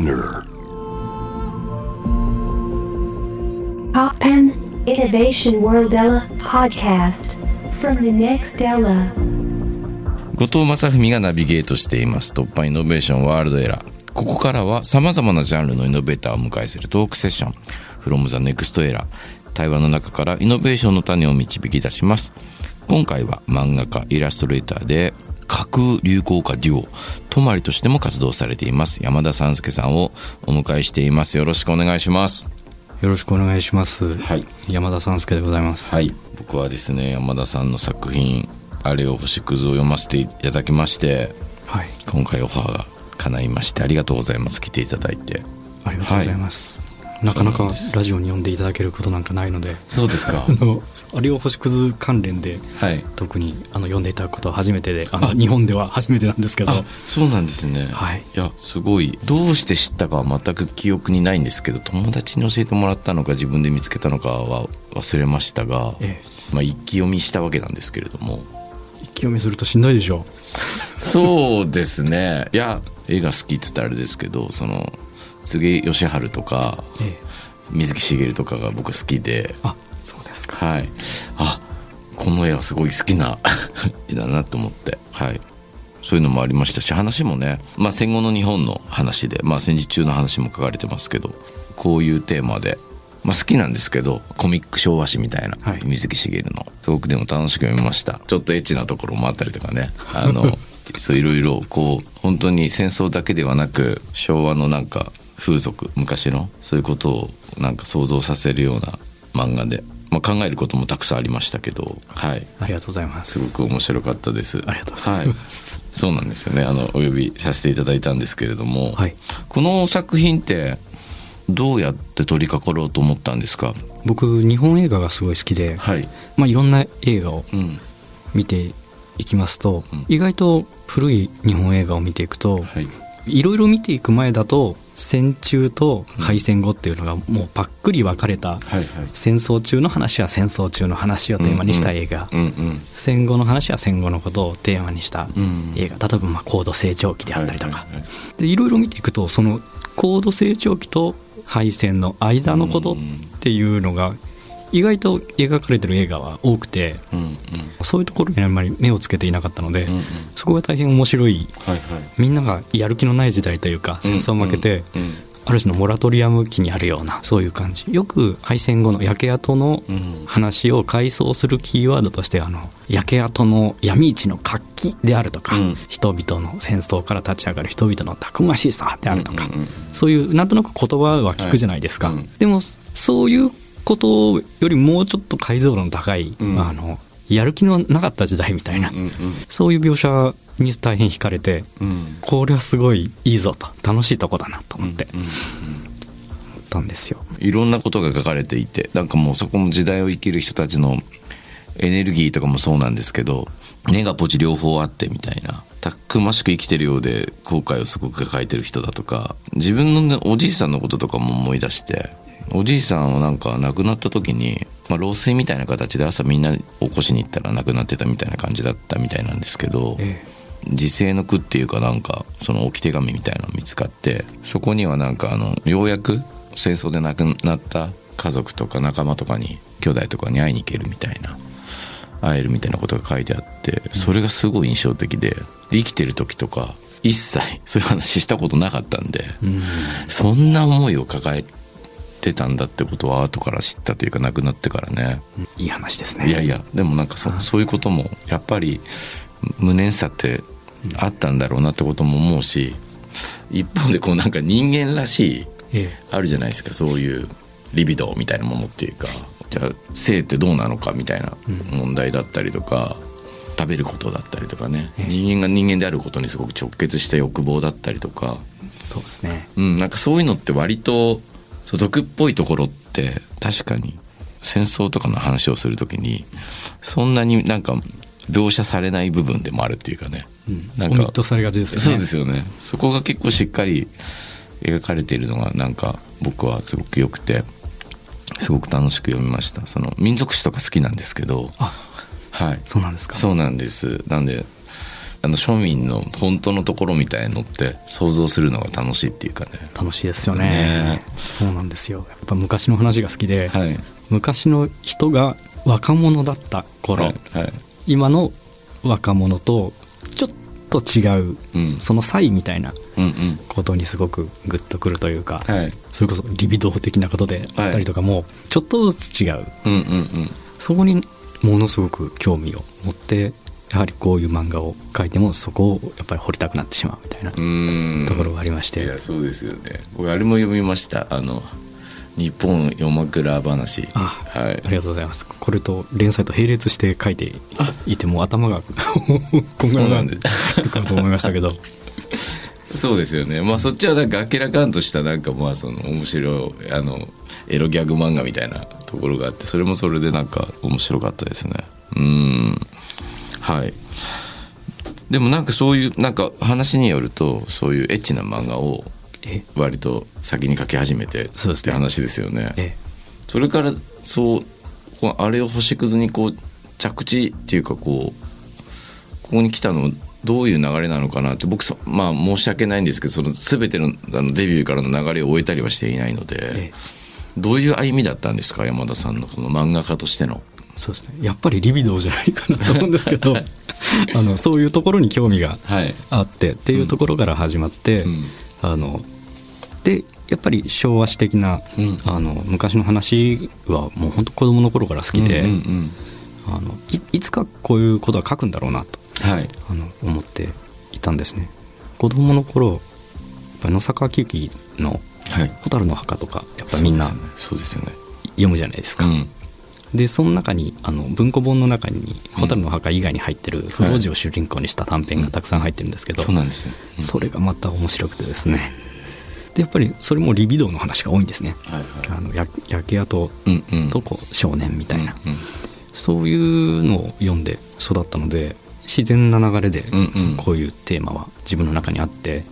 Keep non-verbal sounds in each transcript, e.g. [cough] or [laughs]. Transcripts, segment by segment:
Spinner. Pop Pen Innovation World Ella podcast from the next Ella. 後藤正文がナビゲートしています。突破イノベーションワールドエラーここからは様々なジャンルのイノベーターを迎えするトークセッション。From the next era 対話の中からイノベーションの種を導き出します。今回は漫画家イラストレーターで架空流行歌デュオ泊まりとしても活動されています。山田三介さんをお迎えしています。よろしくお願いします。よろしくお願いします。はい。山田三介でございます。はい。僕はですね山田さんの作品「あれを星屑」を読ませていただきましてはい。今回オファーが叶いましてありがとうございます。来ていただいて。ありがとうございます。なかなかラジオに呼んでいただけることなんかないので、そうですか [laughs] あれを星屑関連で、はい。特にあの呼んでいただくことは初めてで、あの日本では初めてなんですけど、あそうなんですね。はい。いやすごい。どうして知ったかは全く記憶にないんですけど友達に教えてもらったのか自分で見つけたのかは忘れましたが、えまあ、一気読みしたわけなんですけれども。一気読みするとしんどいでしょそうですね。いや絵が好きって言ったらあれですけどその柘義治とかう。ええ。水木しげるとかが僕好きで。あ、そうですか。はい。あこの絵はすごい好きな [laughs] 絵だなと思って。はい。そういうのもありましたし話もね、まあ、戦後の日本の話で、まあ、戦時中の話も書かれてますけどこういうテーマで、まあ、好きなんですけどコミック昭和史みたいな、はい。水木しげるの。すごくでも楽しく読みました。ちょっとエッチなところもあったりとかね。あの [laughs] そういろいろこう本当に戦争だけではなく昭和のなんか風俗昔のそういうことをなんか想像させるような漫画で、まあ、考えることもたくさんありましたけど。はい。ありがとうございます。す。ごく面白かったです。ありがとうございます。はい、そうなんですよね。あのお呼びさせていただいたんですけれども、はい。この作品ってどうやって取り掛かろうと思ったんですか？僕、日本映画がすごい好きで、はい。まあいろんな映画をうん。見ていきますと、うん。意外と古い日本映画を見ていくと、はい。いろいろ見ていく前だと戦中と敗戦後っていうのがもうパックリ分かれた、戦争中の話は戦争中の話をテーマにした映画、戦後の話は戦後のことをテーマにしたうん。映画、例えばまあ高度成長期であったりとか、いろいろ見ていくとその高度成長期と敗戦の間のことっていうのが意外と描かれてる映画は多くてうんうん。そういうところにあんまり目をつけていなかったので、うんうん。そこが大変面白い。はいはい。みんながやる気のない時代というか戦争を負けて、うんうん。ある種のモラトリアム期にあるようなそういう感じ。よく敗戦後の焼け跡のうん話を回想するキーワードとしてあの焼け跡の闇市の活気であるとか、うん。人々の戦争から立ち上がる人々のたくましさであるとか、うんうんうん。そういうなんとなく言葉は聞くじゃないですか、はい。うん。でもそういうことよりもうちょっと解像度の高い、うん。まあ、あのやる気のなかった時代みたいな、うんうんそういう描写に大変惹かれて、うん。これはすごいいいぞと楽しいとこだなと思ってうんうん。思ったんですよ。いろんなことが書かれていてなんかもうそこも時代を生きる人たちのエネルギーとかもそうなんですけど根がポチ両方あってみたいなたくましく生きてるようで後悔をすごく抱えてる人だとか自分の、ね、おじいさんのこととかも思い出しておじいさんはなんか亡くなった時に、まあ、老衰みたいな形で朝みんな起こしに行ったら亡くなってたみたいな感じだったみたいなんですけど、え時世の句っていうかなんかその置き手紙みたいなの見つかってそこにはなんかあのようやく戦争で亡くなった家族とか仲間とかに兄弟とかに会いに行けるみたいな会えるみたいなことが書いてあってそれがすごい印象的で生きてる時とか一切そういう話したことなかったんで、そんな思いを抱えてたんだってことは後から知ったというか亡くなってからね。いい話ですね。いやいやでもなんかそそういうこともやっぱり無念さってあったんだろうなってことも思うし一方でこうなんか人間らしいえあるじゃないですかそういうリビドーみたいなものっていうか。じゃあ性ってどうなのかみたいな問題だったりとか、食べることだったりとかね。人間が人間であることにすごく直結した欲望だったりとか、えそうですね。うん、なんかそういうのって割とそう毒っぽいところって確かに戦争とかの話をするときにそんなになんか描写されない部分でもあるっていうかね、なんかオミットされがちですよね。そうですよね。そこが結構しっかり描かれているのがなんか僕はすごく良くてすごく楽しく読みました。その民族史とか好きなんですけど。あはい。そうなんですか。そうなんです。なんであの庶民の本当のところみたいのって想像するのが楽しいっていうかね。楽しいですよね。ね。そうなんですよ。やっぱ昔の話が好きで、はい。昔の人が若者だった頃、はい。はい。今の若者とちょっと違う、うん。その差異みたいなうんうん。ことにすごくグッとくるというか、はい。それこそリビドー的なことであったりとかもちょっとずつ違う。うんうんうん。そこにものすごく興味を持ってやはりこういう漫画を描いてもそこをやっぱり掘りたくなってしまうみたいなところがありまして。いやそうですよね。僕あれも読みました。あの日本夜枕話。あ、はい。ありがとうございます。これと連載と並列して書いていてもう頭が [laughs] こんがらがるかと思いましたけど。そうですよね。まあそっちはなんか明らかんとしたなんかまあその面白いあのエロギャグ漫画みたいなところがあってそれもそれでなんか面白かったですね。うんはい。でもなんかそういうなんか話によるとそういうエッチな漫画をえ？割と先に描き始めてって話ですよね。えそれからそうあれを星屑にこう着地っていうかこうここに来たのどういう流れなのかなって僕そまあ申し訳ないんですけどその全てのあのデビューからの流れを終えたりはしていないので、え。どういう歩みだったんですか山田さんのその漫画家としての。そうですね。やっぱりリビドーじゃないかなと思うんですけど [laughs] あのそういうところに興味がはい。あってっていうところから始まって、うん。あのでやっぱり昭和史的な、うん。あの昔の話はもう本当子供の頃から好きで、うんうんうんあのいいつかこういうことは書くんだろうなとはい。あの思っていたんですね。子供の頃やっぱり野坂喜劇のはい「蛍の墓」とかやっぱみんなそうですよね。読むじゃないですか、うんでその中にあの文庫本の中に「蛍の墓」以外に入ってる不老寺を主人公にした短編がたくさん入ってるんですけど、そうなんですね、うん。それがまた面白くてですね。でやっぱりそれもリビドーの話が多いんですね、はいはい。あのや焼け跡とこう少年みたいな、うんうん。そういうのを読んで育ったので自然な流れでこういうテーマは自分の中にあって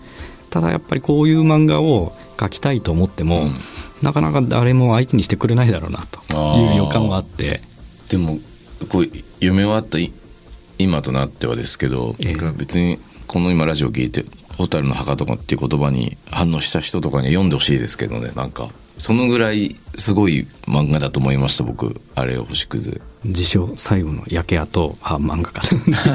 ただやっぱりこういう漫画を描きたいと思っても、うんなかなか誰も相手にしてくれないだろうなという予感はあって。でもこう夢はあったい今となってはですけど、ええ。別にこの今ラジオ聞いて「蛍の墓」とかっていう言葉に反応した人とかには読んでほしいですけどね。なんかそのぐらいすごい漫画だと思いました僕。あれを星屑。自称最後の焼け跡派漫画家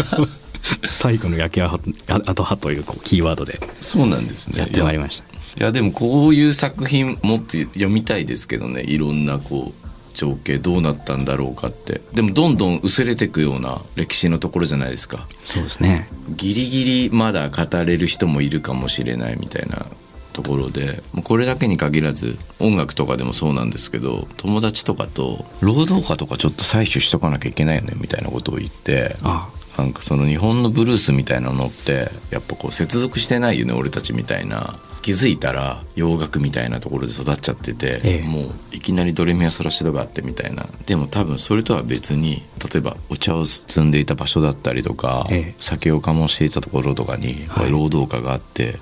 [laughs] 最後の焼け跡派というこうキーワードでそうなんですね。やってまいりましたいやでもこういう作品もっと読みたいですけどね。いろんなこう情景どうなったんだろうかって。でもどんどん薄れていくような歴史のところじゃないですか。そうですね。ギリギリまだ語れる人もいるかもしれないみたいなところで。これだけに限らず音楽とかでもそうなんですけど友達とかと労働歌とかちょっと採取しとかなきゃいけないよねみたいなことを言って。あ。なんかその日本のブルースみたいなのってやっぱこう接続してないよね俺たちみたいな気づいたら洋楽みたいなところで育っちゃってて、ええ。もういきなりドレミア・ソラシドがあってみたいな。でも多分それとは別に例えばお茶を摘んでいた場所だったりとか、ええ。酒を醸していたところとかにはい。労働歌があって、はい。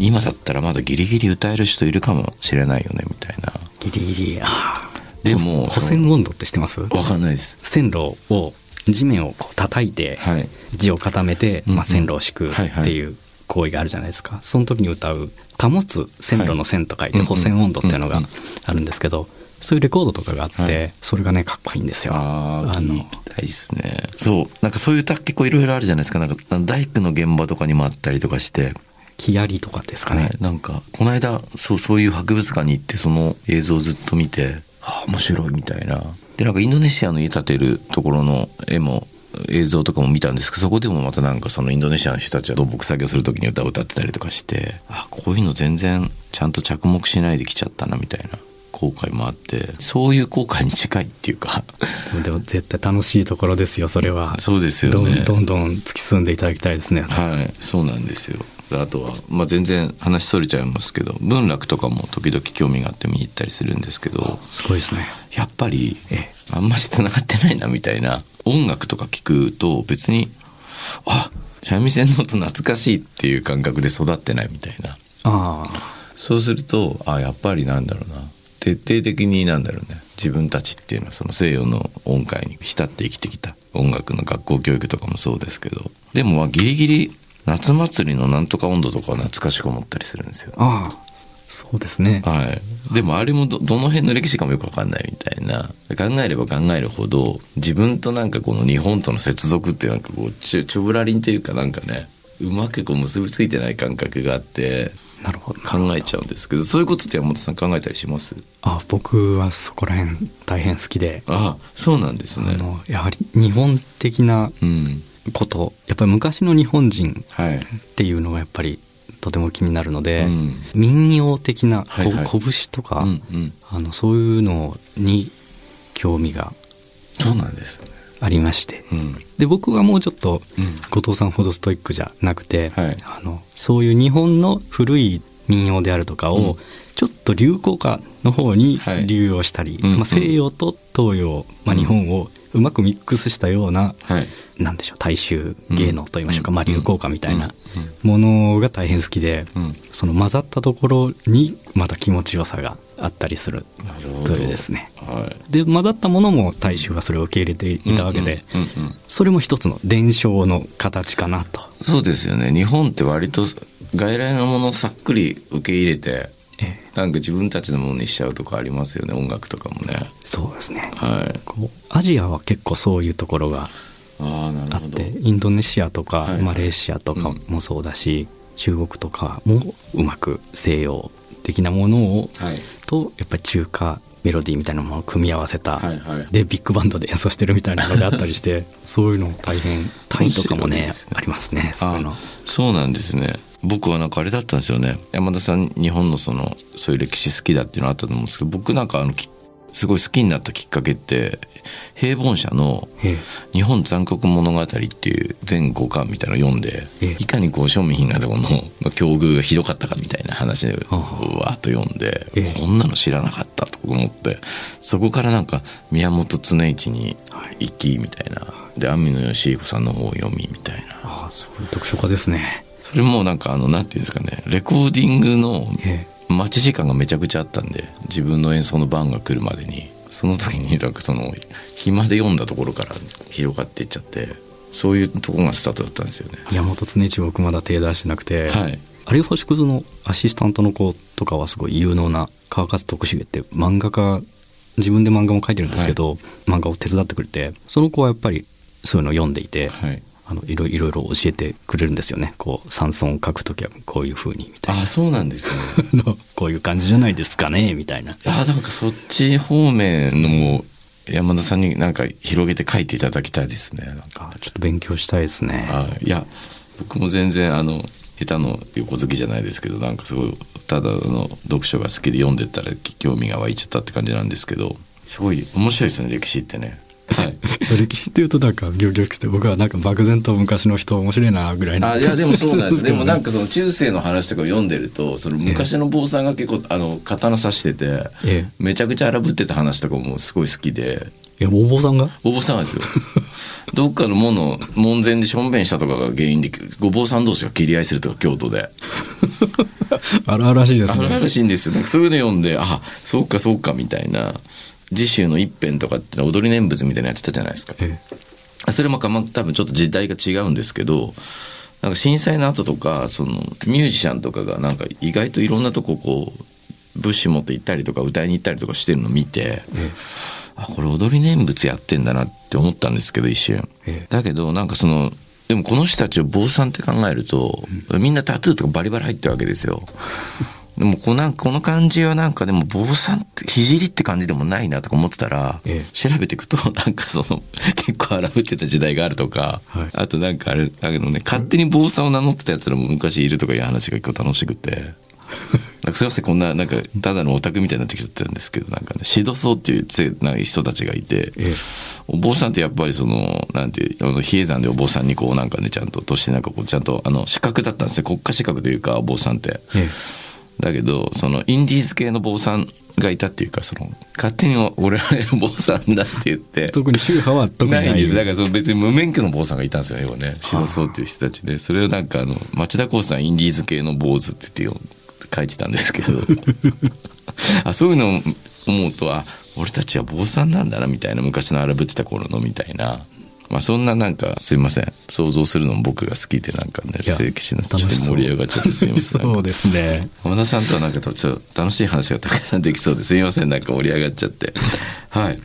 今だったらまだギリギリ歌える人いるかもしれないよねみたいな。ギリギリああでも補線温度って知ってます？わかんないです。線路を地面をこう叩いてはい。地を固めて、まあ、線路を敷くはいはいってい。う行為があるじゃないですか、その時に歌う「保つ線路の線」と書いてはい補線温度っていうのがあるんですけどそういうレコードとかがあって、はい。それがねかっこいいんですよ。あああのですね。そう。なんかそういう歌結構いろいろあるじゃないですか。なんか大工の現場とかにもあったりとかして。木槍とかですかね、はい、なんかこの間そうそういう博物館に行ってその映像をずっと見てああ面白いみたいな。でなんかインドネシアの家建てるところの絵も映像とかも見たんですけどそこでもまたなんかそのインドネシアの人たちは土木作業する時に歌を歌ってたりとかしてあこういうの全然ちゃんと着目しないで来ちゃったなみたいな。後悔もあってそういう後悔に近いっていうか。でも絶対楽しいところですよそれは。そうですよどねんどんどん突き進んでいただきたいですね、はい。そうなんですよ。あとは、まあ、全然話それちゃいますけど文楽とかも時々興味があって見に行ったりするんですけどすごいですね。やっぱりええ。あんまし繋がってないなみたいな。音楽とか聞くと別にあ三味線の音懐かしいっていう感覚で育ってないみたいな。あ。そうするとあやっぱりなんだろうな徹底的になんだろうね。自分たちっていうのはその西洋の音階に浸って生きてきた。音楽の学校教育とかもそうですけど。でもまあギリギリ夏祭りのなんとか温度とかは懐かしく思ったりするんですよ。ああそうですね。はい、でもあれもどどの辺の歴史かもよくわかんないみたいな。考えれば考えるほど自分となんかこの日本との接続ってなんかこうちょちょぶらりんというかなんかねうまくこう結びついてない感覚があってなるほど。考えちゃうんですけどそういうことって山本さん考えたりします？あ僕はそこら辺大変好きで、あそうなんですね。あのやはり日本的なうん。ことやっぱり昔の日本人はい。っていうのがやっぱりとても気になるので、うん。民謡的なこ、はいはい。拳とか、うんうん。あのそういうのに興味が。そうなんですねありまして。うん。で僕はもうちょっとうん。後藤さんほどストイックじゃなくて、はい。あのそういう日本の古い民謡であるとかを、うん。ちょっと流行歌の方にはい。流用したり、うん。うんまあ、西洋と東洋、まあ、うん。日本をうまくミックスしたような、はい。なんでしょう大衆芸能といいましょうか、うん。まあ、流行歌みたいなうん。ものが大変好きで、うん。その混ざったところにまた気持ちよさがあったりするというですね。はい。で混ざったものも大衆はそれを受け入れていたわけで、それも一つの伝承の形かなと。そうですよね。日本って割と外来のものをさっくり受け入れてええなんか自分たちのものにしちゃうとかありますよね音楽とかもね。そうですね。はい。こうアジアは結構そういうところがああなるほど。あってインドネシアとかはいマレーシアとかもそうだし、中国とかもうまく西洋的なものをはい。とやっぱり中華メロディーみたいなものを組み合わせた、はいはい。でビッグバンドで演奏してるみたいなのがあったりしてそういうの大変タイとかもねね。ありますねそういうの。あそうなんですね僕はなんかあれだったんですよね。山田さん日本のそのそういう歴史好きだっていうのあったと思うんですけど僕なんかあのきすごい好きになったきっかけって平凡社のええ「日本残酷物語」っていう全5巻みたいなのを読んでええ。いかにこう庶民がこのの境遇がひどかったかみたいな話でうはわーっと読んでええ。こんなの知らなかったと思ってそこからなんか宮本常一に行きみたいな。で網野義彦さんの方を読みみたいな。ああそういう読書家ですねそれもなんかあのなんていうんですかねレコーディングのえ待ち時間がめちゃくちゃあったんで自分の演奏の番が来るまでに。その時になんかその暇で読んだところから広がっていっちゃってそういうとこがスタートだったんですよね。え山本常一僕まだ手出してなくて、はい。有吉星屑のアシスタントの子とかはすごい有能な川勝徳重って漫画家自分で漫画も描いてるんですけど、漫画を手伝ってくれてその子はやっぱりそういうのを読んでいて、はいあのいろいろいろ教えてくれるんですよね。こう山村を書く時はこういう風にみたいあそうなんですね。[laughs] こういう感じじゃないですかねみたいな。あなんかそっち方面のも山田さんになんか広げて書いていただきたいですねなんか。あちょっと勉強したいですね。はいいや僕も全然あの下手の横好きじゃないですけどなんかすごいただの読書が好きで読んでったら興味が湧いちゃったって感じなんですけどすごい面白いですね歴史ってねはい。歴史っていうとなんかギョギョして僕はなんか漠然と昔の人面白いなぐらいのあいやでもそうなんです。[laughs] でもなんかその中世の話とかを読んでるとその昔の坊さんが結構あの刀刺しててええ。めちゃくちゃ荒ぶってた話とかもすごい好きで。えお坊さんが？お坊さんはですよ。[laughs] どっかの門の門前でしょんべんしたとかが原因でご坊さん同士が切り合いするとか京都で。[laughs] あるあるらしいですね。あるらしいんですよね。そういうの読んであそうかそうかみたいな次週の一編とかって踊り念仏みたいなのやってたじゃないですか。えそれもかま多分ちょっと時代が違うんですけどなんか震災の後とかそのミュージシャンとかがなんか意外といろんなとここう物資持って行ったりとか歌いに行ったりとかしてるの見て、あこれ踊り念仏やってんだなって思ったんですけど一瞬、ええ。だけどなんかそのでもこの人たちを坊さんって考えると、みんなタトゥーとかバリバリ入ってるわけですよ。でもこうなんかこの感じはなんかでも坊さんって聖って感じでもないなとか思ってたら、ええ調べていくと [laughs] なんかその結構荒ぶってた時代があるとか、はいあとなんかあれだけどね勝手に坊さんを名乗ってたやつらも昔いるとかいう話が結構楽しくて。[laughs] なんかすいませんこんななんかただのオタクみたいになってきちゃってるんですけどなんかねシドソーっていうつなんか人たちがいて、ええお坊さんってやっぱりそのなんていうあの比叡山でお坊さんにこうなんかねちゃんととしてなんかこうちゃんとあの資格だったんですよ国家資格というかお坊さんって。えだけどそのインディーズ系の坊さんがいたっていうかその勝手に俺は坊さんだって言って。特に宗派は特にない。んです。だからその別に無免許の坊さんがいたんですよね要はね白そうっていう人たちで。それをなんかあの町田光さんインディーズ系の坊主って言って書いてたんですけど。[laughs] あそういうのを思うとあ俺たちは坊さんなんだなみたいな昔の荒ぶってた頃のみたいなまあそんななんかすいません。想像するのも僕が好きでなんかね聖騎士のちょっと盛り上がっちゃってすいません。そうですね。山田さんとはなんかちょっと楽しい話がたくさんできそうですいません。なんか盛り上がっちゃって。はい。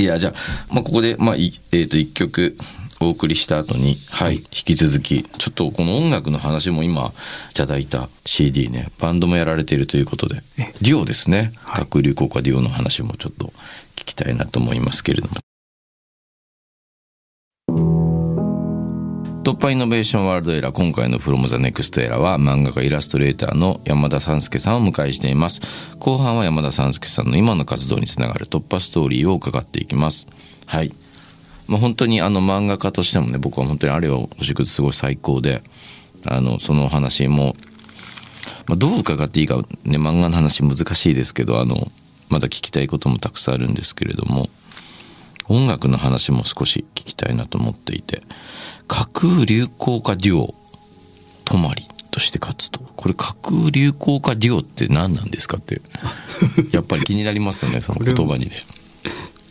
いやじゃあ、まあ、ここで、まあいえー、と1曲お送りした後に、はい、引き続きちょっとこの音楽の話も今いただいた CD ねバンドもやられているということでえ。デュオですね。はい。各流行歌デュオの話もちょっと聞きたいなと思いますけれども突破イノベーションワールドエラー今回の From the Next Era は漫画家イラストレーターの山田三介さんをお迎えしています。後半は山田三介さんの今の活動につながる突破ストーリーを伺っていきます。はい。まあ、本当にあの漫画家としてもね僕は本当にあれは星屑すごい最高であのそのお話も、まあ、どう伺っていいかね漫画の話難しいですけどあのまだ聞きたいこともたくさんあるんですけれども音楽の話も少し聞きたいなと思っていて架空流行歌デュオ泊まりとして活動。これ架空流行歌デュオって何なんですかって [laughs] やっぱり気になりますよねその言葉にね。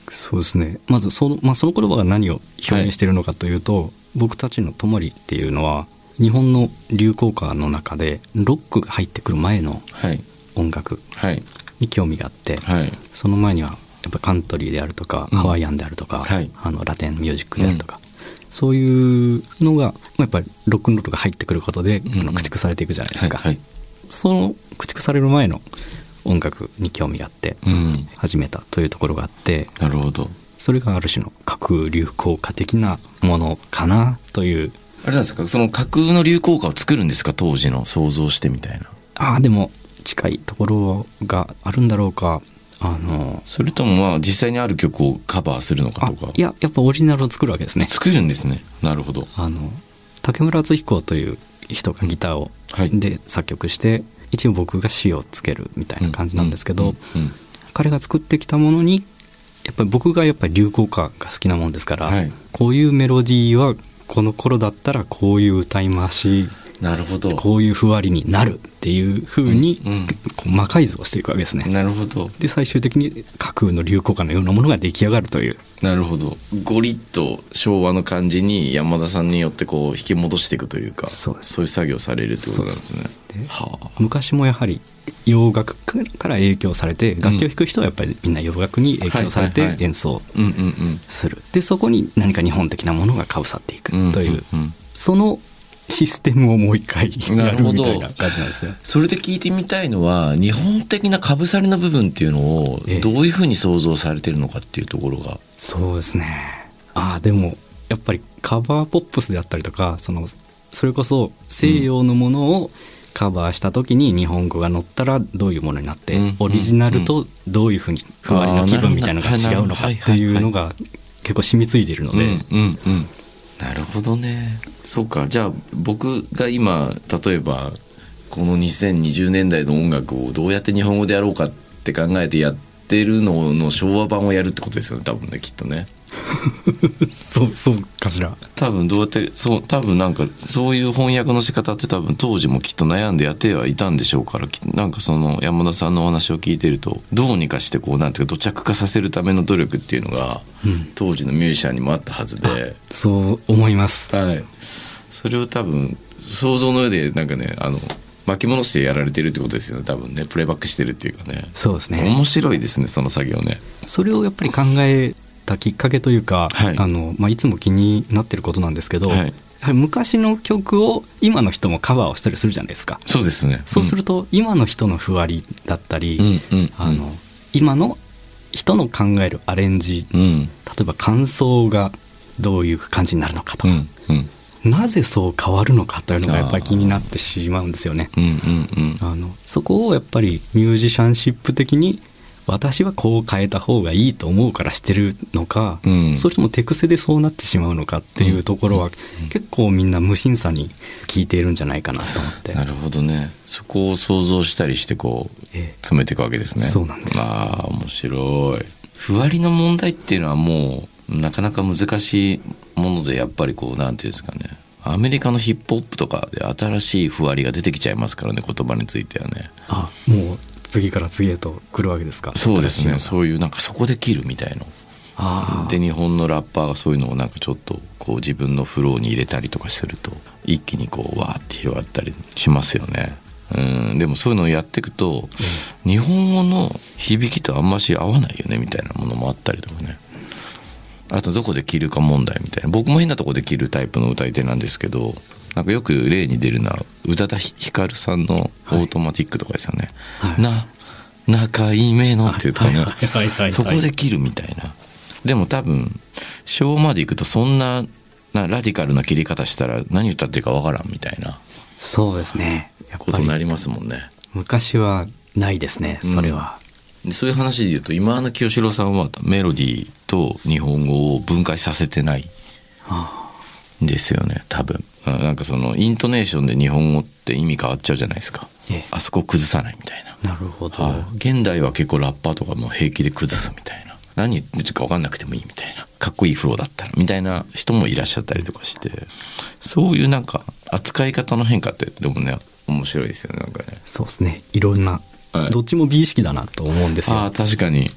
そうですね。まずその,、まあ、その言葉が何を表現しているのかというと、僕たちの「ともり」っていうのは日本の流行歌の中でロックが入ってくる前のはい。音楽はい。に興味があって、はい。その前にはやっぱカントリーであるとか、うん。ハワイアンであるとか、はい。あのラテンミュージックであるとか、そういうのがまあやっぱりロックンロールが入ってくることで、んうん。あの駆逐されていくじゃないですか、はいその駆逐される前の音楽に興味があってうん。始めたというところがあってなるほど。それがある種の架空流行歌的なものかなという。あれなんですか？その架空の流行歌を作るんですか？当時の想像してみたいな。ああでも近いところがあるんだろうかあのそれともまあ実際にある曲をカバーするのかあとか。いややっぱオリジナルを作るわけですね。作るんですね。なるほど。あの竹村敦彦という人がギターを、はい。で作曲して一応僕が詞をつけるみたいな感じなんですけど、彼が作ってきたものにやっぱり僕がやっぱり流行歌が好きなもんですから、はい。こういうメロディーはこの頃だったらこういう歌い回しなるほど。こういうふわりになるっていうふうに、魔改造していくわけですね。なるほど。で最終的に架空の流行歌のようなものが出来上がるという。なるほど。ゴリッと昭和の感じに山田さんによってこう引き戻していくというかそうです。いう作業されるってことなんですね。す。はあ。昔もやはり洋楽から影響されて楽器を弾く人はやっぱりみんな洋楽に影響されて演奏する。でそこに何か日本的なものがかぶさっていくう。んというそのシステムをもう一回やなるみたいな感じなんですよ。それで聞いてみたいのは日本的なかぶさりの部分っていうのをええ。どういうふうに想像されてるのかっていうところが。そうですね。ああでもやっぱりカバーポップスであったりとかそのそれこそ西洋のものをカバーした時に日本語が載ったらどういうものになって、うん。オリジナルとどういうふうにふわりの気分みたいなのが違うのかっていうのが結構染みついているので、うんうんうんなるほどね。そうか。じゃあ僕が今例えばこの2020年代の音楽をどうやって日本語でやろうかって考えてやってるのの昭和版をやるってことですよね多分ねきっとね。そう [laughs] そうかしら。多分どうやってそう多分なんかそういう翻訳の仕方って多分当時もきっと悩んでやってはいたんでしょうからきなんかその山田さんのお話を聞いてるとどうにかしてこうなんていうか土着化させるための努力っていうのが、うん当時のミュージシャンにもあったはずで。そう思いますはい、それを多分想像の上でなんかねあの巻き戻してやられてるってことですよね多分ね。プレイバックしてるっていうかね。そうですね。面白いですねその作業ね。それをやっぱり考えたきっかけというか、はい。あのまあ、いつも気になってることなんですけど、はい。やはり昔の曲を今の人もカバーをしたりするじゃないですか。そうですね。そうすると今の人のふわりだったり、うんうんうん。あの今の人の考えるアレンジうん。例えば感想がどういう感じになるのかとか、うんうん。なぜそう変わるのかというのがやっぱり気になってしまうんですよね。うんうんうん。あのそこをやっぱりミュージシャンシップ的に私はこう変えた方がいいと思うからしてるのか、うん。それとも手癖でそうなってしまうのかっていうところは、結構みんな無審査に聞いているんじゃないかなと思って。なるほどね。そこを想像したりしてこうええ。詰めていくわけですね。そうなんです。ああ面白い。ふわりの問題っていうのはもうなかなか難しいものでやっぱりこうなんていうんですかね。アメリカのヒップホップとかで新しいふわりが出てきちゃいますからね言葉についてはね。あもう次から次へと来るわけですか？そうですね。そういうなんかそこで切るみたいな。あで日本のラッパーがそういうのをなんかちょっとこう自分のフローに入れたりとかすると一気にこうわーって広がったりしますよね。うん。でもそういうのをやっていくと、日本語の響きとあんまし合わないよねみたいなものもあったりとかね。あとどこで切るか問題みたいな。僕も変なとこで切るタイプの歌い手なんですけどなんかよく例に出るのは宇多田ヒカルさんの「オートマティック」とかですよね。はい。な仲いいめのっていうとかね。そこで切るみたいな。でも多分昭和まで行くとそんななラディカルな切り方したら何歌ってるかわからんみたいな。そうですね。ことになりますもんね。昔はないですねそれは、でそういう話で言うと今の清志郎さんはメロディーと日本語を分解させてないですよね多分。あなんかそのイントネーションで日本語って意味変わっちゃうじゃないですか。ええ。あそこを崩さないみたいな。あなるほど、はい、現代は結構ラッパーとかも平気で崩すみたいな。何言ってるか分かんなくてもいいみたいな。かっこいいフローだったらみたいな人もいらっしゃったりとかして。そういうなんか扱い方の変化ってでもね面白いですよねなんかね。そうですね。いろんな、はい。どっちも美意識だなと思うんですよ。ああ確かに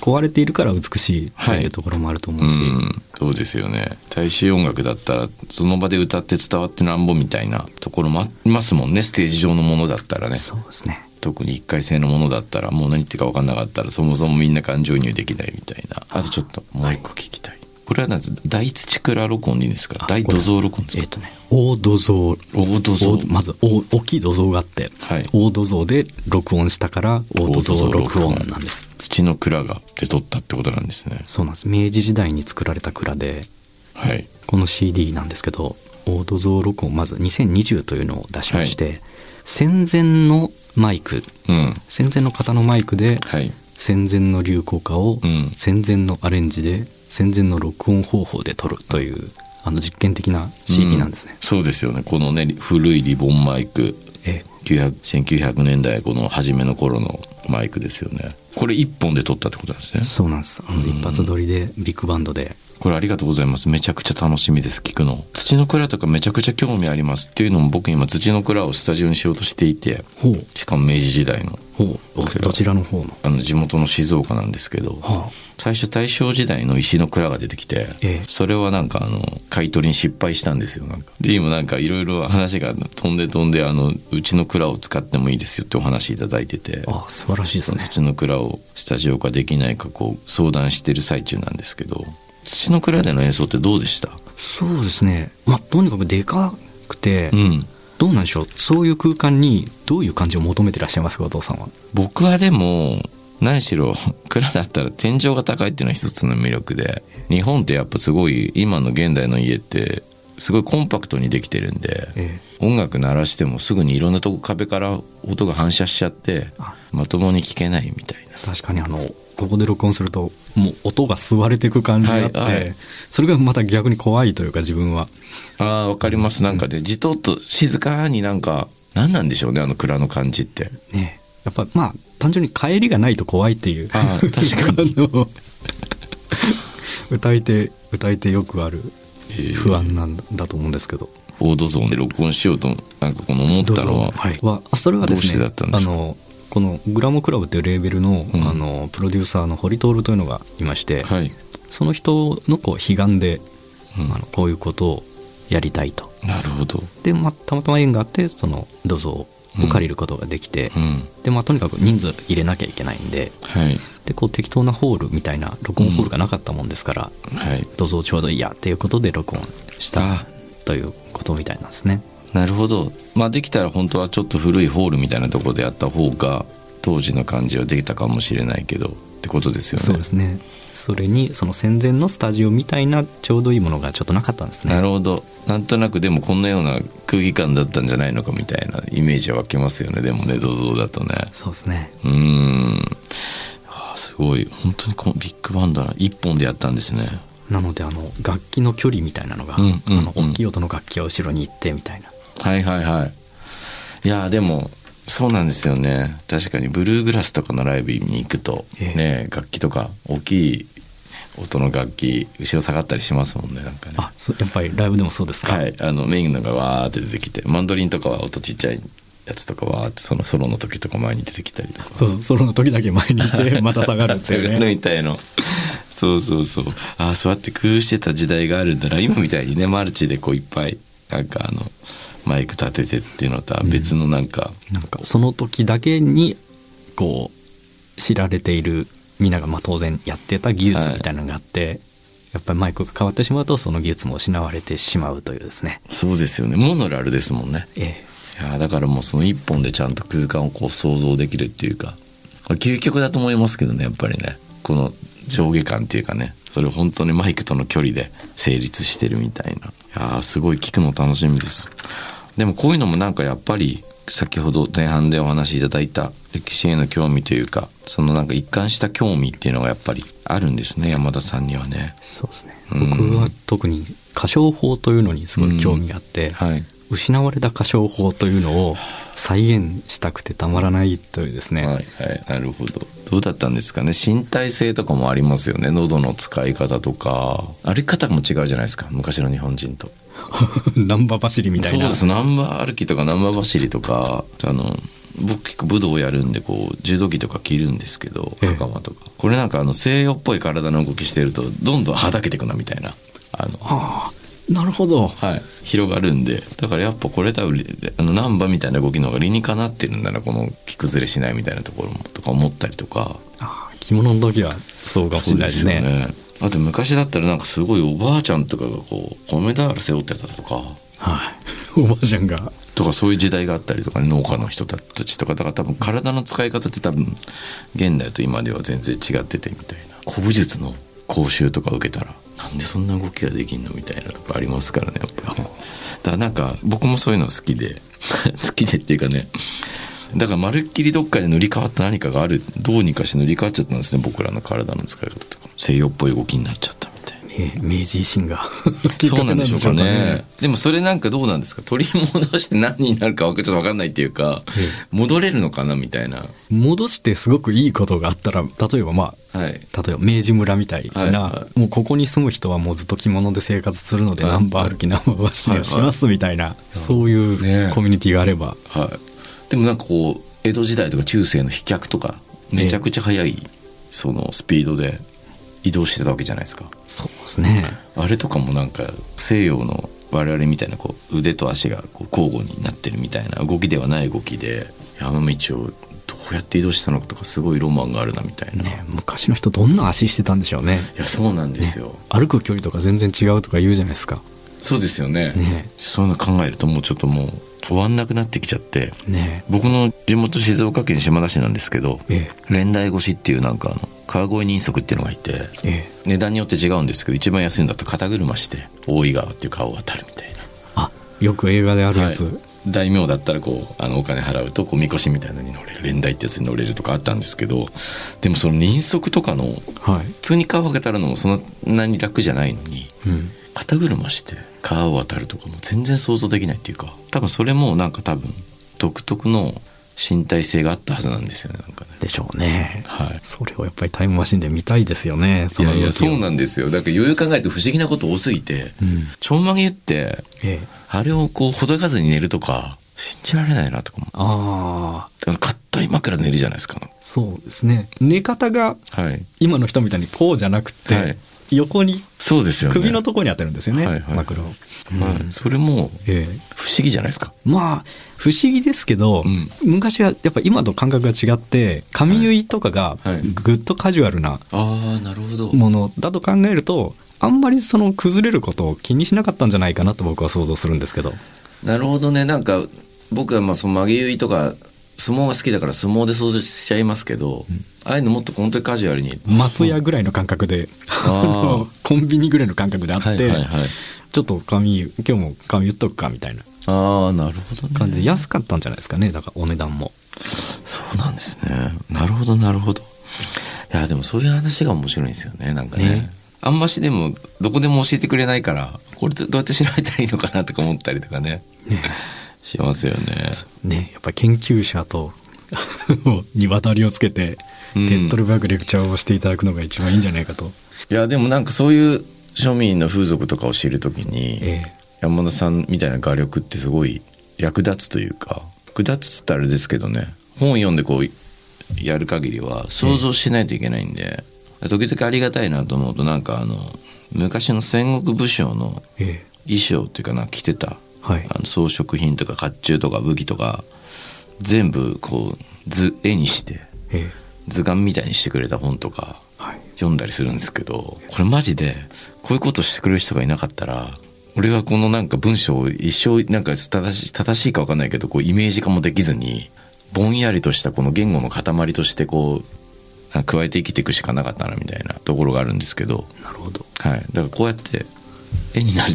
壊れているから美しいとはいいうところもあると思ううし、んそうですよね。大衆音楽だったらその場で歌って伝わってなんぼみたいなところもありますもんね。ステージ上のものだったらね。そうですね。特に一回性のものだったらもう何言ってるか分かんなかったらそもそもみんな感情移入できないみたいな。あとちょっともう一個聞きたい、これはなんです大土倉録音でいいんですか？大土蔵録音ですか？えっ、とね大土蔵。大土蔵。大まず大大きい土蔵があって、はい。大土蔵で録音したから大土蔵録音なんです土の蔵がで撮ったってことなんですね。そうなんです。明治時代に作られた蔵ではい。この CD なんですけど大土蔵録音まず2020というのを出しまして、戦前のマイクうん。戦前の方のマイクではい。戦前の流行歌をうん。戦前のアレンジで戦前の録音方法で撮るというあの実験的な CD なんですね。う。そうですよね。このね古いリボンマイクえ900 1900年代この初めの頃のマイクですよね。これ一本で撮ったってことなんですね。えそうなんです。あの一発撮りでビッグバンドでこれありがとうございます。めちゃくちゃ楽しみです。聞くの。土の蔵とかめちゃくちゃ興味ありますっていうのも僕今土の蔵をスタジオにしようとしていてほう。しかも明治時代の。ほう。おどちらの方の？あの地元の静岡なんですけど、は最初大正時代の石の蔵が出てきて、ええ。それはなんかあの買い取りに失敗したんですよ。なんか。で今なんかいろいろ話が飛んで飛んであのうちの蔵を使ってもいいですよってお話いただいててああ素晴らしいですね。土の蔵をスタジオ化できないかこう相談してる最中なんですけど土の蔵での演奏ってどうでした？そうですね。まあとにかくでかくて、うんどうなんでしょう？そういう空間にどういう感じを求めてらっしゃいますかお父さんは？僕はでも何しろ [laughs] 蔵だったら天井が高いっていうのは一つの魅力で日本ってやっぱすごい今の現代の家ってすごいコンパクトにできてるんで、え音楽鳴らしてもすぐにいろんなとこ壁から音が反射しちゃってあまともに聞けないみたいな確かにあのここで録音するともう音が吸われていく感じがあって、はいはい。それがまた逆に怖いというか自分は。あーわかります。なんかねじとっと静かになんか何なんでしょうねあの蔵の感じって。ね。やっぱまあ単純に帰りがないと怖いっていうあー確かに。[laughs] あの歌い手歌い手よくある不安なんだと思うんですけど。オードゾーンで録音しようとなんかこの思ったのは、はい、はあそれはですねどうしてだったんですかあのこのグラモクラブっていうレーベルの,、うん。あのプロデューサーの堀徹というのがいまして、はい。その人のこう悲願で、うん。あのこういうことをやりたいと。なるほど。で、まあ、たまたま縁があってその土蔵を借りることができて、うん。でまあとにかく人数入れなきゃいけないんではい。でこう適当なホールみたいな録音ホールがなかったもんですから、はい。土蔵ちょうどいいやっていうことで録音したあ。ということみたいなんですね。なるほど。まあできたら本当はちょっと古いホールみたいなところでやった方が当時の感じはできたかもしれないけどってことですよね。そうですね。それにその戦前のスタジオみたいなちょうどいいものがちょっとなかったんですね。なるほど。なんとなくでもこんなような空気感だったんじゃないのかみたいなイメージは湧きますよね。でもね土蔵だとね。そうですね。うーん。すごい。本当にこのビッグバンドな一本でやったんですね。なのであの楽器の距離みたいなのが、うんうんうん。あの大きい音の楽器は後ろに行ってみたいなはいはいはい。いやーでもそうなんですよね。確かにブルーグラスとかのライブに行くと、ええ。ね楽器とか大きい音の楽器後ろ下がったりしますもんねなんかね。あそやっぱりライブでもそうですか、はい。あのメインのがわーって出てきてマンドリンとかは音ちっちゃいやつとかわーってそのソロの時とか前に出てきたりとか。そうソロの時だけ前にいて [laughs] また下がるっていう下がるねみたいの。そうそうそう。ああそうやって工夫してた時代があるんだな。今みたいにねマルチでこういっぱいなんかあのマイク立ててっていうのとは別のなんか、なんかその時だけにこう知られているみんながまあ当然やってた技術みたいなのがあって、やっぱりマイクが変わってしまうとその技術も失われてしまうというですね。そうですよね。モノラルですもんね。えいやーだからもうその一本でちゃんと空間をこう想像できるっていうか究極だと思いますけどねやっぱりね。この上下感っていうかね。それ本当にマイクとの距離で成立してるみたいな。いやーすごい聞くの楽しみです。でもこういうのもなんかやっぱり先ほど前半でお話しいただいた歴史への興味というかそのなんか一貫した興味っていうのがやっぱりあるんですね山田さんにはね。そうですね。うん僕は特に歌唱法というのにすごい興味があって、はい失われた歌唱法というのを再現したくてたまらないというですね、はいはいなるほど。どうだったんですかね？身体性とかもありますよね？喉の使い方とか。歩き方も違うじゃないですか？昔の日本人と。ナンバ走りみたいな。そうです。ナンバー歩きとかナンバー走りとか。あの僕結構武道をやるんでこう柔道着とか着るんですけどええ。袴とか。これなんかあの西洋っぽい体の動きしてるとどんどんはだけていくなみたいな。あのああなるほど。はい、広がるんで。だからやっぱこれ多分あのナンバみたいな動きの方が理にかなってるんだな。この着崩れしないみたいなところもとか思ったりとか。ああ着物の時はそうかもしれないですね。ね。あと昔だったらなんかすごいおばあちゃんとかがこう米俵背負ってたとか。はい。[laughs] おばあちゃんが。とかそういう時代があったりとかね農家の人たちとか。だから多分体の使い方って多分現代と今では全然違っててみたいな。古武術の講習とか受けたらなんでそんな動きができんのみたいなとこありますからねやっぱだからなんか僕もそういうの好きで [laughs] 好きでっていうかねだからまるっきりどっかで塗り替わった何かがあるどうにかして塗り替わっちゃったんですね僕らの体の使い方とか。西洋っぽい動きになっちゃった明治維新が。そうなんでしょうかね。きっかけなんでもそれなんかどうなんですか？取り戻して何になるかちょっと分かんないっていうか、戻れるのかなみたいな。は戻してすごくいいことがあったら例えばまあい。例えば明治村みたいな、はいはもうここに住む人はもうずっと着物で生活するので、はい。ナンバー歩きナンバー走りをしますみたいな、そういうね。コミュニティがあれば、はい。でもなんかこう江戸時代とか中世の飛脚とかめちゃくちゃ速いそのスピードで移動してたわけじゃないですか。そうですね。あれとかもなんか西洋の我々みたいなこう腕と足がこう交互になってるみたいな動きではない動きで山道をどうやって移動したのかとかすごいロマンがあるなみたいな、ね昔の人どんな足してたんでしょうね。いやそうなんですよ、歩く距離とか全然違うとか言うじゃないですか。そうですよね。ねそういうの考えるともうちょっともう終わんなくなってきちゃってね。僕の地元静岡県島田市なんですけどえ連代越しっていうなんかあの川越人足っていうのがいてええ。え値段によって違うんですけど一番安いんだと肩車して大井川っていう川を渡るみたいな。あよく映画であるやつ、はい。大名だったらこうあのお金払うとこうみこしみたいなのに乗れる連代ってやつに乗れるとかあったんですけどでもその人足とかのはい、普通に川を渡るのもそんなに楽じゃないのにうん、肩車して川を渡るとかも全然想像できないっていうか多分それもなんか多分独特の身体性があったはずなんですよねなんかね。でしょうね。はい。それをやっぱりタイムマシンで見たいですよねそいやいやそうなんですよ。だから余裕考えると不思議なこと多すぎて、うん。ちょんまげってええ。あれをこうほどかずに寝るとか信じられないなとかも。ああ。だから硬い枕で寝るじゃないですか。そうですね。寝方がはい。今の人みたいにこうじゃなくて、はい横にそうですよね。首のところに当てるんですよね、はいはい。枕を、はい、それもええ。不思議じゃないですか？まあ不思議ですけど、うん。昔はやっぱ今と感覚が違って髪結いとかがはい。ぐっとカジュアルなああなるほど。ものだと考えるとあんまりその崩れることを気にしなかったんじゃないかなと僕は想像するんですけど。なるほどね。なんか僕はまあその曲げ結いとか相撲が好きだから相撲で想像しちゃいますけど、ああいうのもっと本当にカジュアルに。松屋ぐらいの感覚で、[laughs] コンビニぐらいの感覚であって、はいはいはい。ちょっと髪今日も髪言っとくかみたいな。ああなるほどね。感じで安かったんじゃないですかねだからお値段も。そうなんですね。なるほどなるほど。いやでもそういう話が面白いんですよねなんかね。ね。あんましでもどこでも教えてくれないからこれどうやって調べたらいいのかなとか思ったりとかね。ねしますよね。ねやっぱり研究者と [laughs] に渡りをつけて、うん。テッドルバーグレクチャーをしていただくのが一番いいんじゃないかと、いやでもなんかそういう庶民の風俗とかを知るときに、え山田さんみたいな画力ってすごい役立つというか複雑っつったらあれですけどね本を読んでこうやる限りは想像しないといけないんで、時々ありがたいなと思うとなんかあの昔の戦国武将のええ。衣装っていうかな着てたはい。あの装飾品とか甲冑とか武器とか全部こう図絵にしてええ。図鑑みたいにしてくれた本とかはい。読んだりするんですけどこれマジでこういうことしてくれる人がいなかったら俺はこのなんか文章を一生なんか正し正しいか分かんないけどこうイメージ化もできずにぼんやりとしたこの言語の塊としてこう加えて生きていくしかなかったなみたいなところがあるんですけど、なるほど。はい、だからこうやって絵になる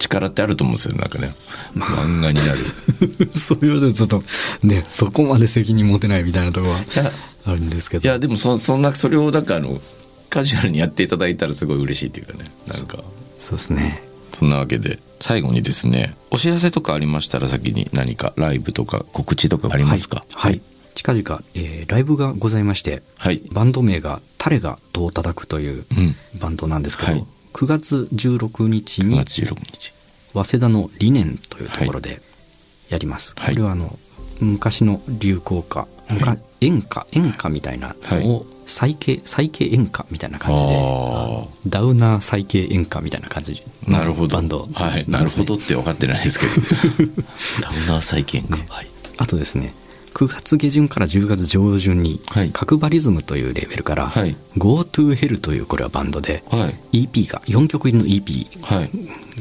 力ってあると思うんですよなんかね、漫画になる。[laughs] そう言われるとちょっとねそこまで責任持てないみたいなところはあるんですけど。いやでもそそんなそれをなんかあのカジュアルにやっていただいたらすごい嬉しいっていうかね。なんか。そうですね。そんなわけで。最後にですねお知らせとかありましたら先に何かライブとか告知とかありますか？はい、はい。近々、えーライブがございましてはい。バンド名が「タレが戸を叩く」といううん。バンドなんですけど、はい9月16日9に月16日。早稲田の理念というところでやります、はい。これはあの昔の流行歌、むか演歌演歌みたいなのを再形再形演歌みたいな感じであダウナー再形演歌みたいな感じ。あなるほど。バンド。はい。なるほどって分かってないですけど。[laughs] ダウナー再建か、はい。あとですね9月下旬から10月上旬に、はい。角張リズムというレーベルから、はい。GoToHell というこれはバンドで、はい。EP が4曲入りの EP はい。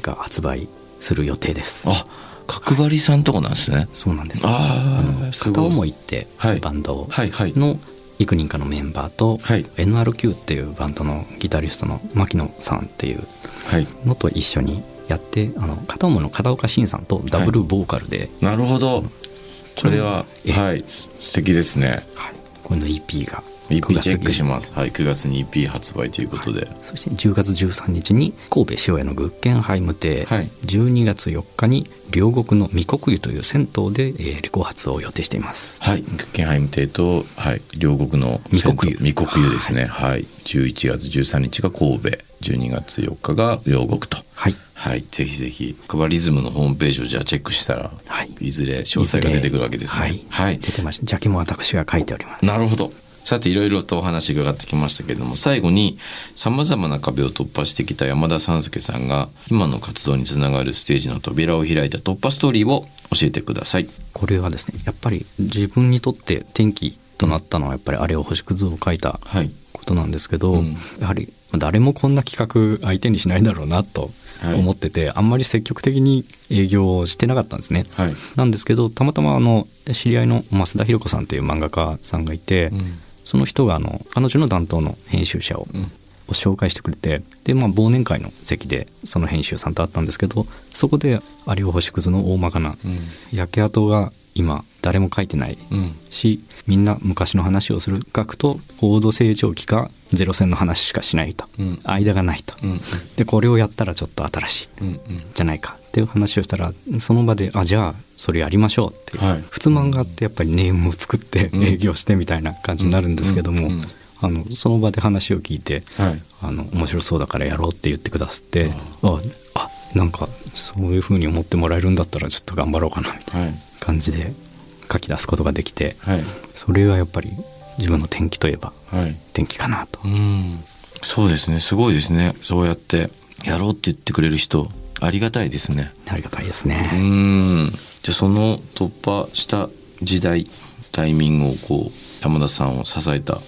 が発売する予定です。あ角張りさんとこなんですね。そうなんです。ああす片思いってはい。バンドの幾人かのメンバーと、はい。NRQ っていうバンドのギタリストの牧野さんっていうはい。のと一緒にやってあの片思いの片岡慎さんとダブルボーカルで、なるほどこれはえはい素敵ですね。はい。これの EP が EP チェックしすます。はい9月に EP 発売ということで、そして10月13日に神戸塩屋のグッケンハイム亭、はい。12月4日に両国の未国湯という銭湯で、えーレコ発を予定しています。はい、グッケンハイム邸と、はい、両国の未国湯未国湯ですね。はい、11月13日が神戸、12月4日が両国と。はい。はい、ぜひぜひ、カバリズムのホームページをじゃあチェックしたら、はい。いずれ詳細が出てくるわけですね。はい、はい。出てました。ジャケも私が書いております。なるほど。さていろいろとお話伺ってきましたけれども最後にさまざまな壁を突破してきた山田三助さんが今の活動につながるステージの扉を開いた突破ストーリーを教えてください。これはですねやっぱり自分にとって転機となったのはやっぱりあれを星屑を書いたはい、ことなんですけど、うん。やはり誰もこんな企画相手にしないだろうなとはい。思ってて、あんまり積極的に営業をしてなかったんですね。はい。なんですけどたまたまあの知り合いの増田博子さんという漫画家さんがいて、うんその人があの彼女の担当の編集者を,、うん。を紹介してくれてで、まあ、忘年会の席でその編集さんと会ったんですけどそこで有尾星屑の大まかな焼け跡が今誰も書いてないしみんな昔の話をする書くと高度成長期かゼロ戦の話しかしないと、うん。間がないと、うん。でこれをやったらちょっと新しいじゃないか。っていう話をしたらその場であじゃあそれやりましょうっていう、はい。普通漫画ってやっぱりネームを作ってうん。営業してみたいな感じになるんですけども、あのその場で話を聞いて、はい。あの面白そうだからやろうって言ってくださってああなんかそういう風に思ってもらえるんだったらちょっと頑張ろうかなみたいなはい。感じで書き出すことができてはい。それがやっぱり自分の転機といえばはい。転機かなと。うん。そうですね。すごいですね。そうやってやろうって言ってくれる人ありがたいですね。ありがたいですうね。ん。じゃあその突破した時代タイミングをこう山田さんを支えた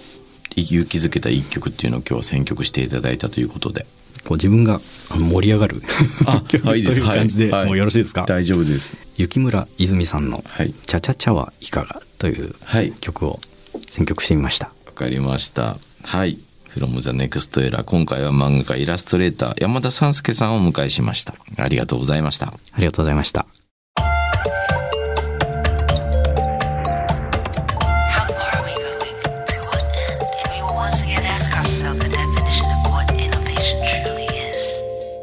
勇気づけた一曲っていうのを今日は選曲していただいたということでこう自分が盛り上がる曲 [laughs] という感じではい。もうよろしいですか、大丈夫です。雪村泉さんのはい「チャチャチャはいかが?」というはい。曲を選曲してみました。わかりました。はい。From the next era 今回は漫画家イラストレーター山田三助さんをお迎えしました。ありがとうございました。ありがとうございました。